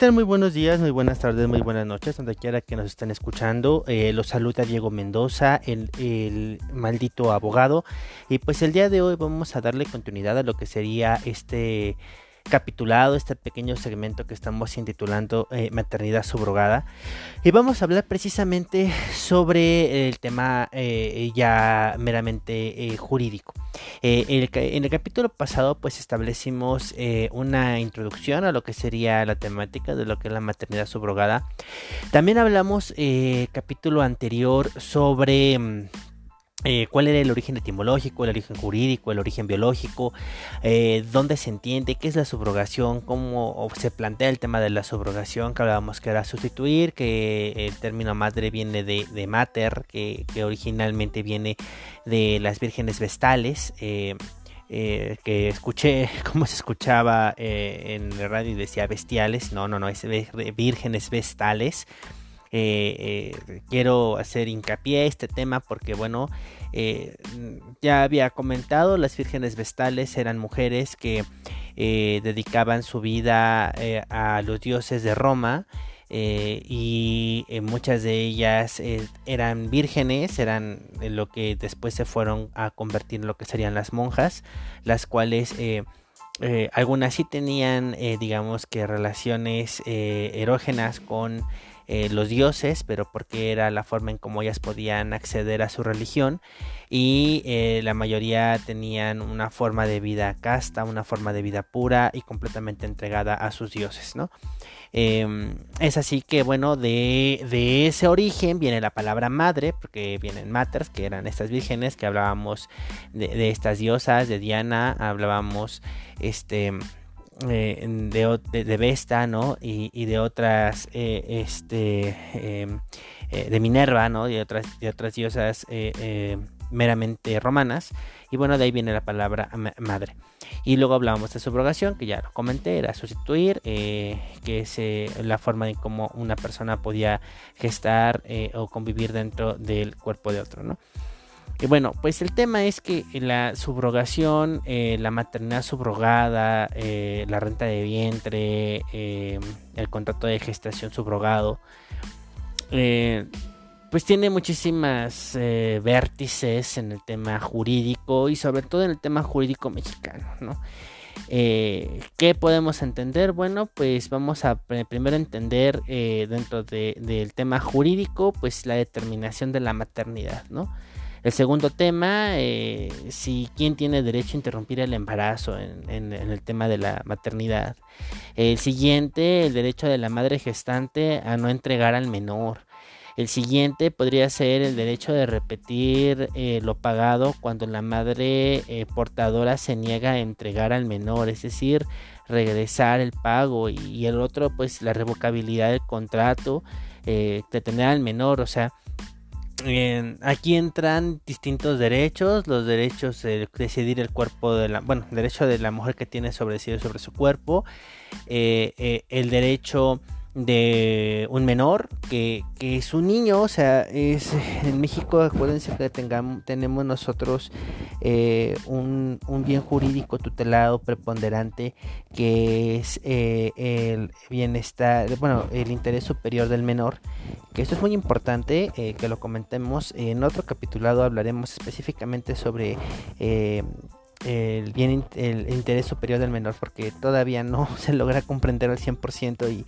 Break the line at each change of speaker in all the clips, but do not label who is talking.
Muy buenos días, muy buenas tardes, muy buenas noches, donde quiera que nos estén escuchando. Eh, los saluda Diego Mendoza, el, el, maldito abogado. Y pues el día de hoy vamos a darle continuidad a lo que sería este capitulado este pequeño segmento que estamos intitulando eh, Maternidad subrogada. Y vamos a hablar precisamente sobre el tema eh, ya meramente eh, jurídico. En el capítulo pasado pues establecimos una introducción a lo que sería la temática de lo que es la maternidad subrogada. También hablamos capítulo anterior sobre mm, eh, cuál era el origen etimológico, el origen jurídico, el origen biológico, eh, dónde se entiende, qué es la subrogación, cómo se plantea el tema de la subrogación, que hablábamos que era sustituir, que el término madre viene de, mater, que, originalmente viene de las vírgenes vestales. Eh, que escuché cómo se escuchaba en el radio y decía bestiales, no, no, no, es vírgenes vestales. Eh, eh, quiero hacer hincapié a este tema porque, bueno, eh, ya había comentado, las vírgenes vestales eran mujeres que dedicaban su vida a los dioses de Roma. y muchas de ellas eran vírgenes, eran lo que después se fueron a convertir en lo que serían las monjas, las cuales algunas sí tenían, digamos que relaciones erógenas con eh, los dioses, pero porque era la forma en cómo ellas podían acceder a su religión y eh, la mayoría tenían una forma de vida casta, una forma de vida pura y completamente entregada a sus dioses, ¿no? Em, es así que, bueno, de, de, ese origen viene la palabra madre, porque vienen maters, que eran estas vírgenes, que hablábamos de, de estas diosas, de Diana, hablábamos, este eh, de, de, Vesta, ¿no? Y, de otras, eh, este, em, eh, de Minerva, ¿no? De otras, de otras diosas meramente romanas. Y bueno, de ahí viene la palabra madre. Y luego hablábamos de subrogación, que ya lo comenté, era sustituir, que es la forma en cómo una persona podía gestar o convivir dentro del cuerpo de otro, ¿no? Y bueno, pues el tema es que la subrogación, eh, la maternidad subrogada, eh, la renta de vientre, eh, el contrato de gestación subrogado, pues tiene muchísimas vértices en el tema jurídico y sobre todo en el tema jurídico mexicano, ¿no? ¿Qué podemos entender? Bueno, pues vamos a primero entender dentro del tema jurídico, pues la determinación de la maternidad, ¿no? El segundo tema, eh, si quién tiene derecho a interrumpir el embarazo en, el tema de la maternidad. El siguiente, el derecho de la madre gestante a no entregar al menor. El siguiente podría ser el derecho de repetir eh, lo pagado cuando la madre eh, portadora se niega a entregar al menor, es decir, regresar el pago. Y, el otro, pues la revocabilidad del contrato, de tener al menor, o sea, aquí entran distintos derechos, los derechos de decidir el cuerpo de la, bueno, el derecho de la mujer que tiene sobre sobre su cuerpo, eh, eh, el derecho de un menor que, es un niño, o sea, es en México, acuérdense que tengamos, tenemos nosotros eh, un, bien jurídico tutelado preponderante que es eh, el bienestar, bueno, el interés superior del menor, que esto es muy importante eh, que lo comentemos. En otro capitulado hablaremos específicamente sobre el bien el interés superior del menor porque todavía no se logra comprender al 100% y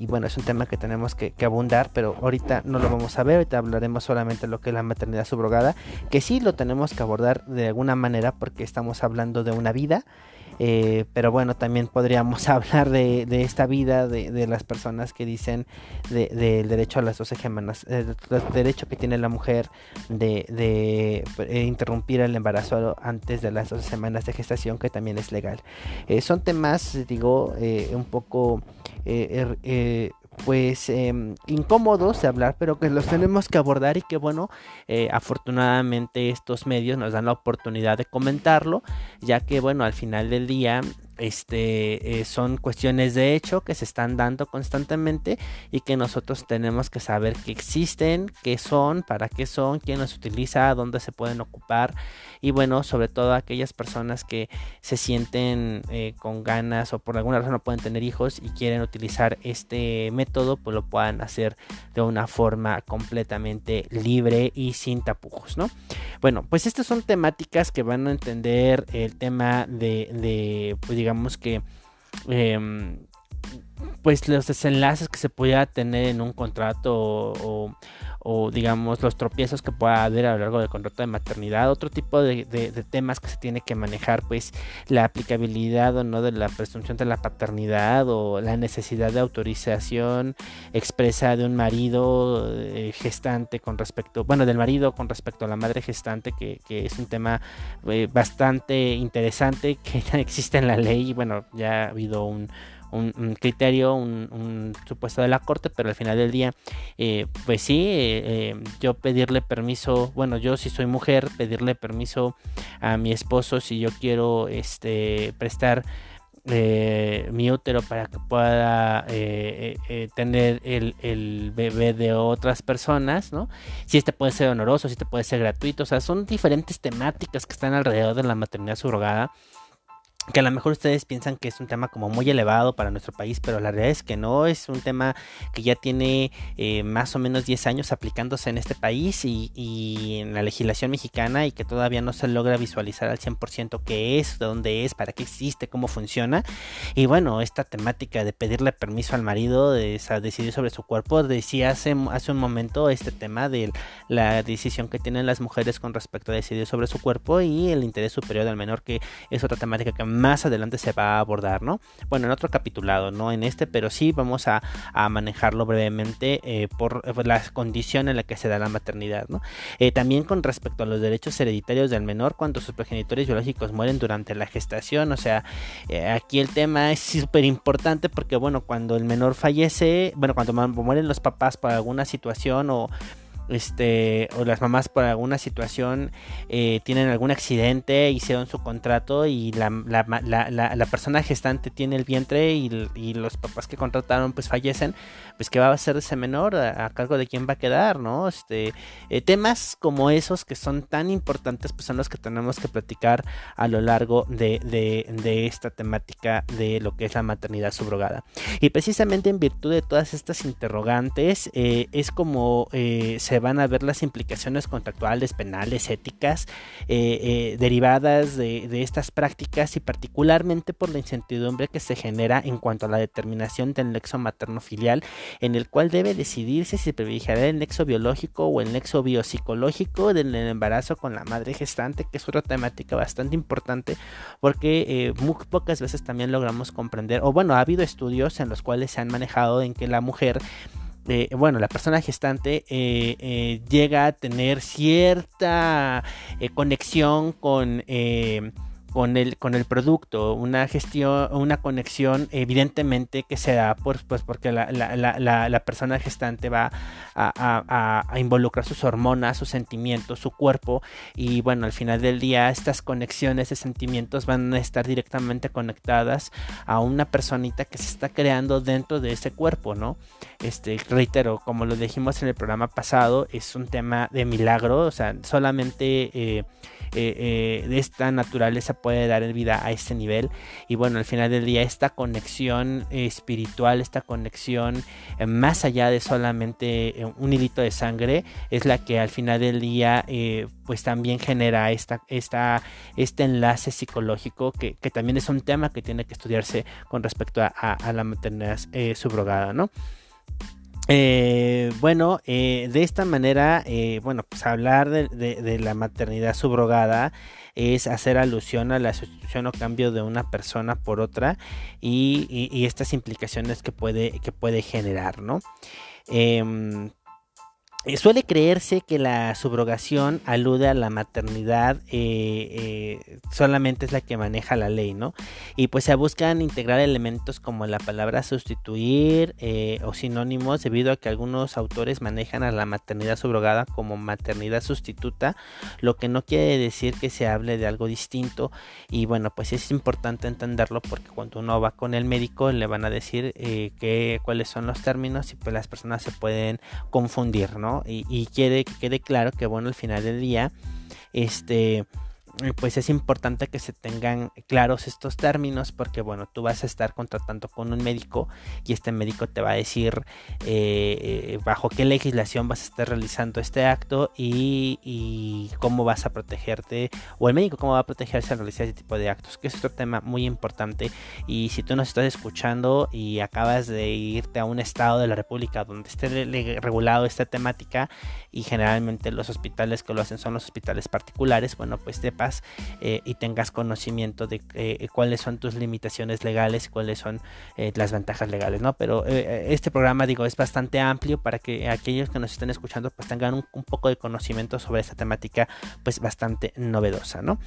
y bueno, es un tema que tenemos que, abundar, pero ahorita no lo vamos a ver, ahorita hablaremos solamente de lo que es la maternidad subrogada, que sí lo tenemos que abordar de alguna manera porque estamos hablando de una vida eh, pero bueno, también podríamos hablar de, esta vida de, las personas que dicen del derecho a las 12 semanas, el derecho que tiene la mujer de, eh, interrumpir el embarazo antes de las 12 semanas de gestación, que también es legal. Eh, son temas, digo, un poco er, pues em, incómodos de hablar, pero que los tenemos que abordar y que bueno, eh, afortunadamente estos medios nos dan la oportunidad de comentarlo, ya que bueno, al final del día este, eh, son cuestiones de hecho que se están dando constantemente y que nosotros tenemos que saber que existen, qué son, para qué son, quién los utiliza, dónde se pueden ocupar y bueno, sobre todo aquellas personas que se sienten eh, con ganas o por alguna razón no pueden tener hijos y quieren utilizar este método, pues lo puedan hacer de una forma completamente libre y sin tapujos, ¿no? Bueno, pues estas son temáticas que van a entender el tema de, de pues digamos que... Em, pues los desenlaces que se pueda tener en un contrato o, o digamos los tropiezos que pueda haber a lo largo del contrato de maternidad, otro tipo de, temas que se tiene que manejar, pues la aplicabilidad o no de la presunción de la paternidad o la necesidad de autorización expresa de un marido eh, gestante con respecto, bueno, del marido con respecto a la madre gestante, que, es un tema eh, bastante interesante que ya existe en la ley y bueno, ya ha habido un un, criterio, un, supuesto de la corte, pero al final del día, eh, pues sí, eh, eh, yo pedirle permiso, bueno, yo si soy mujer, pedirle permiso a mi esposo si yo quiero este, prestar mi útero para que pueda tener el, el, bebé de otras personas, ¿no? Si este puede ser honoroso, si este puede ser gratuito, o sea, son diferentes temáticas que están alrededor de la maternidad subrogada que a lo mejor ustedes piensan que es un tema como muy elevado para nuestro país, pero la realidad es que no, es un tema que ya tiene eh, más o menos 10 años aplicándose en este país y, en la legislación mexicana y que todavía no se logra visualizar al 100% qué es, de dónde es, para qué existe, cómo funciona. Y bueno, esta temática de pedirle permiso al marido de, decidir sobre su cuerpo, decía hace, hace un momento este tema de la decisión que tienen las mujeres con respecto a decidir sobre su cuerpo y el interés superior del menor, que es otra temática que más adelante se va a abordar, ¿no? Bueno, en otro capitulado, no en este, pero sí vamos a, manejarlo brevemente eh, por, la condición en la que se da la maternidad, ¿no? Eh, también con respecto a los derechos hereditarios del menor cuando sus progenitores biológicos mueren durante la gestación, o sea, eh, aquí el tema es súper importante porque, bueno, cuando el menor fallece, bueno, cuando mueren los papás por alguna situación o este, o las mamás por alguna situación eh, tienen algún accidente, hicieron su contrato y la, la, persona gestante tiene el vientre y, los papás que contrataron pues fallecen, pues qué va a hacer ese menor, a, cargo de quién va a quedar, ¿no? Este, eh, temas como esos que son tan importantes pues son los que tenemos que platicar a lo largo de, de esta temática de lo que es la maternidad subrogada. Y precisamente en virtud de todas estas interrogantes eh, es como se van a ver las implicaciones contractuales, penales, éticas, eh, eh, derivadas de, estas prácticas y particularmente por la incertidumbre que se genera en cuanto a la determinación del nexo materno-filial, en el cual debe decidirse si privilegiará el nexo biológico o el nexo biopsicológico del embarazo con la madre gestante, que es otra temática bastante importante porque eh, muy pocas veces también logramos comprender, o bueno, ha habido estudios en los cuales se han manejado en que la mujer eh, bueno, la persona gestante eh, eh, llega a tener cierta conexión con con el, con el producto, una gestión, una conexión evidentemente que se da por, pues porque la, la, la, la persona gestante va a, a, involucrar sus hormonas, sus sentimientos, su cuerpo y bueno, al final del día estas conexiones de sentimientos van a estar directamente conectadas a una personita que se está creando dentro de ese cuerpo, ¿no? Este, reitero, como lo dijimos en el programa pasado, es un tema de milagro, o sea, solamente eh, eh, de esta naturaleza puede dar vida a este nivel. Y bueno, al final del día, esta conexión espiritual, esta conexión eh, más allá de solamente eh, un hilito de sangre, es la que al final del día, pues también genera esta, esta, este enlace psicológico que, también es un tema que tiene que estudiarse con respecto a, la maternidad subrogada, ¿no? Eh, bueno, eh, de esta manera, eh, bueno, pues hablar de, la maternidad subrogada es hacer alusión a la sustitución o cambio de una persona por otra y, estas implicaciones que puede, que puede generar, ¿no? Eh, suele creerse que la subrogación alude a la maternidad, eh, eh, solamente es la que maneja la ley, ¿no? Y pues se buscan integrar elementos como la palabra sustituir o sinónimos, debido a que algunos autores manejan a la maternidad subrogada como maternidad sustituta, lo que no quiere decir que se hable de algo distinto. Y bueno, pues es importante entenderlo porque cuando uno va con el médico le van a decir que, cuáles son los términos y pues las personas se pueden confundir, ¿no? Y, que quede claro que, bueno, al final del día, este pues es importante que se tengan claros estos términos porque bueno tú vas a estar contratando con un médico y este médico te va a decir eh, eh, bajo qué legislación vas a estar realizando este acto y, cómo vas a protegerte o el médico cómo va a protegerse al realizar este tipo de actos que es otro tema muy importante. Y si tú nos estás escuchando y acabas de irte a un estado de la república donde esté regulado esta temática y generalmente los hospitales que lo hacen son los hospitales particulares bueno pues te eh, y tengas conocimiento de eh, cuáles son tus limitaciones legales, cuáles son eh, las ventajas legales, ¿no? Pero este programa, digo, es bastante amplio para que aquellos que nos estén escuchando pues tengan un, un poco de conocimiento sobre esta temática pues bastante novedosa, ¿no?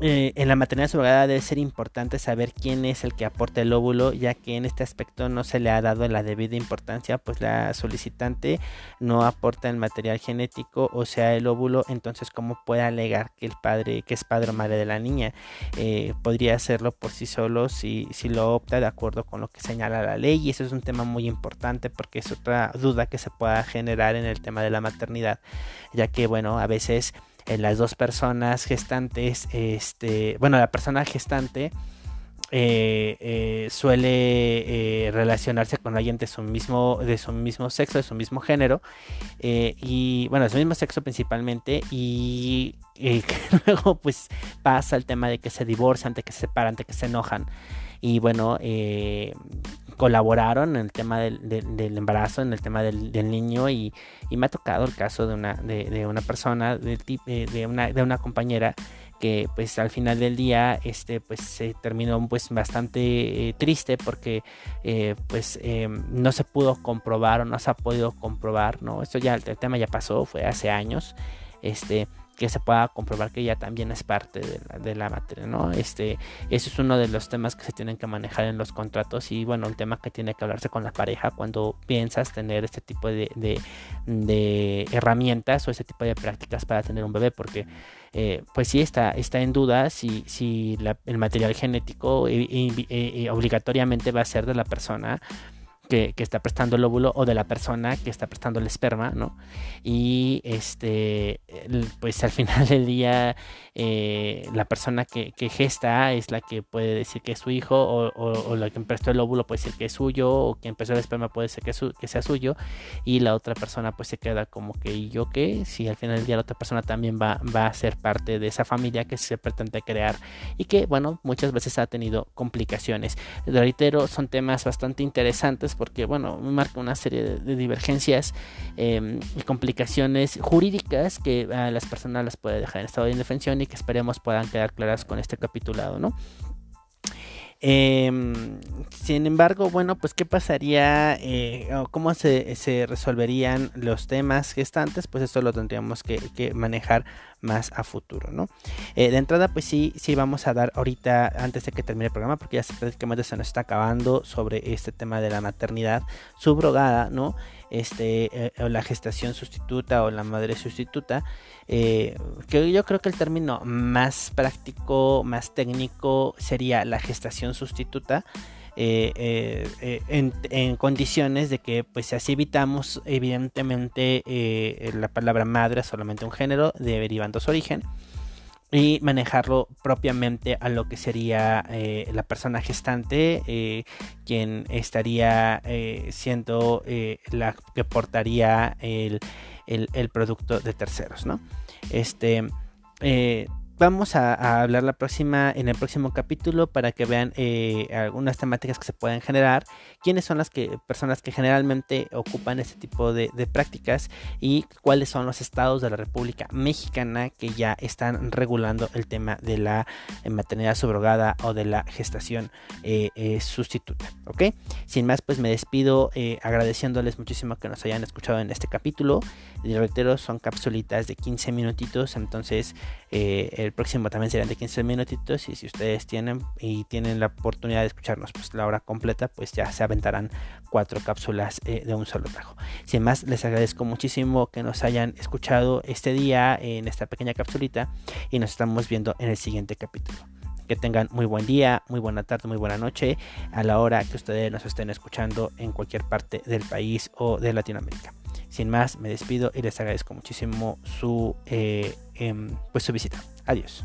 Eh, en la maternidad subrogada debe ser importante saber quién es el que aporta el óvulo, ya que en este aspecto no se le ha dado la debida importancia, pues la solicitante no aporta el material genético, o sea, el óvulo, entonces cómo puede alegar que el padre, que es padre o madre de la niña, eh, podría hacerlo por sí solo si, si lo opta de acuerdo con lo que señala la ley, y eso es un tema muy importante porque es otra duda que se pueda generar en el tema de la maternidad, ya que bueno, a veces las dos personas gestantes, este, bueno, la persona gestante eh, eh, suele eh, relacionarse con alguien de su mismo, de su mismo sexo, de su mismo género, y bueno, de su mismo sexo principalmente, y luego pues pasa el tema de que se divorcian, de que se separan, de que se enojan, y bueno, colaboraron en el tema del, embarazo, en el tema del, niño y, me ha tocado el caso de una, de, una persona, de, una, de una compañera que pues al final del día este pues se terminó pues bastante eh, triste porque eh, pues em, no se pudo comprobar o no se ha podido comprobar no esto ya el tema ya pasó fue hace años este que se pueda comprobar que ella también es parte de la, materia, ¿no? Este, eso es uno de los temas que se tienen que manejar en los contratos y bueno, el tema que tiene que hablarse con la pareja cuando piensas tener este tipo de, de, herramientas o este tipo de prácticas para tener un bebé, porque eh, pues sí está, está en duda si, si el material genético obligatoriamente va a ser de la persona que, está prestando el óvulo o de la persona que está prestando el esperma, ¿no? Y este, pues al final del día, eh, la persona que, gesta es la que puede decir que es su hijo, o, la que prestó el óvulo puede decir que es suyo, o quien prestó el esperma puede decir que, sea suyo, y la otra persona pues se queda como que, ¿y yo qué? Si al final del día la otra persona también va, a ser parte de esa familia que se pretende crear, y que, bueno, muchas veces ha tenido complicaciones. Reitero, son temas bastante interesantes bueno, marca una serie de, divergencias em, y complicaciones jurídicas que a las personas las puede dejar en estado de indefensión y que esperemos puedan quedar claras con este capitulado, ¿no? Em, sin embargo, bueno, pues qué pasaría, eh, cómo se, se, resolverían los temas gestantes, pues esto lo tendríamos que manejar más a futuro, ¿no? Eh, de entrada, pues sí, sí vamos a dar ahorita, antes de que termine el programa, porque ya prácticamente se nos está acabando sobre este tema de la maternidad subrogada, ¿no? Este, eh, la gestación sustituta o la madre sustituta, eh, que yo creo que el término más práctico, más técnico sería la gestación sustituta. Eh, eh, en, condiciones de que pues así evitamos evidentemente eh, la palabra madre solamente un género derivando su origen y manejarlo propiamente a lo que sería la persona gestante quien estaría siendo la que portaría el, el, producto de terceros no este vamos a, hablar la próxima en el próximo capítulo para que vean eh, algunas temáticas que se pueden generar quiénes son las personas que generalmente ocupan este tipo de, prácticas y cuáles son los estados de la República Mexicana que ya están regulando el tema de la eh, maternidad subrogada o de la gestación eh, sustituta ok sin más pues me despido agradeciéndoles muchísimo que nos hayan escuchado en este capítulo. Y reitero son capsulitas de 15 minutitos entonces el próximo también serán de 15 minutitos y si ustedes tienen y tienen la oportunidad de escucharnos pues la hora completa pues ya se aventarán cuatro cápsulas eh, de un solo trabajo. Sin más les agradezco muchísimo que nos hayan escuchado este día en esta pequeña capsulita y nos estamos viendo en el siguiente capítulo. Que tengan muy buen día, muy buena tarde, muy buena noche a la hora que ustedes nos estén escuchando en cualquier parte del país o de Latinoamérica. Sin más, me despido y les agradezco muchísimo su, eh, em, pues su visita. Adiós.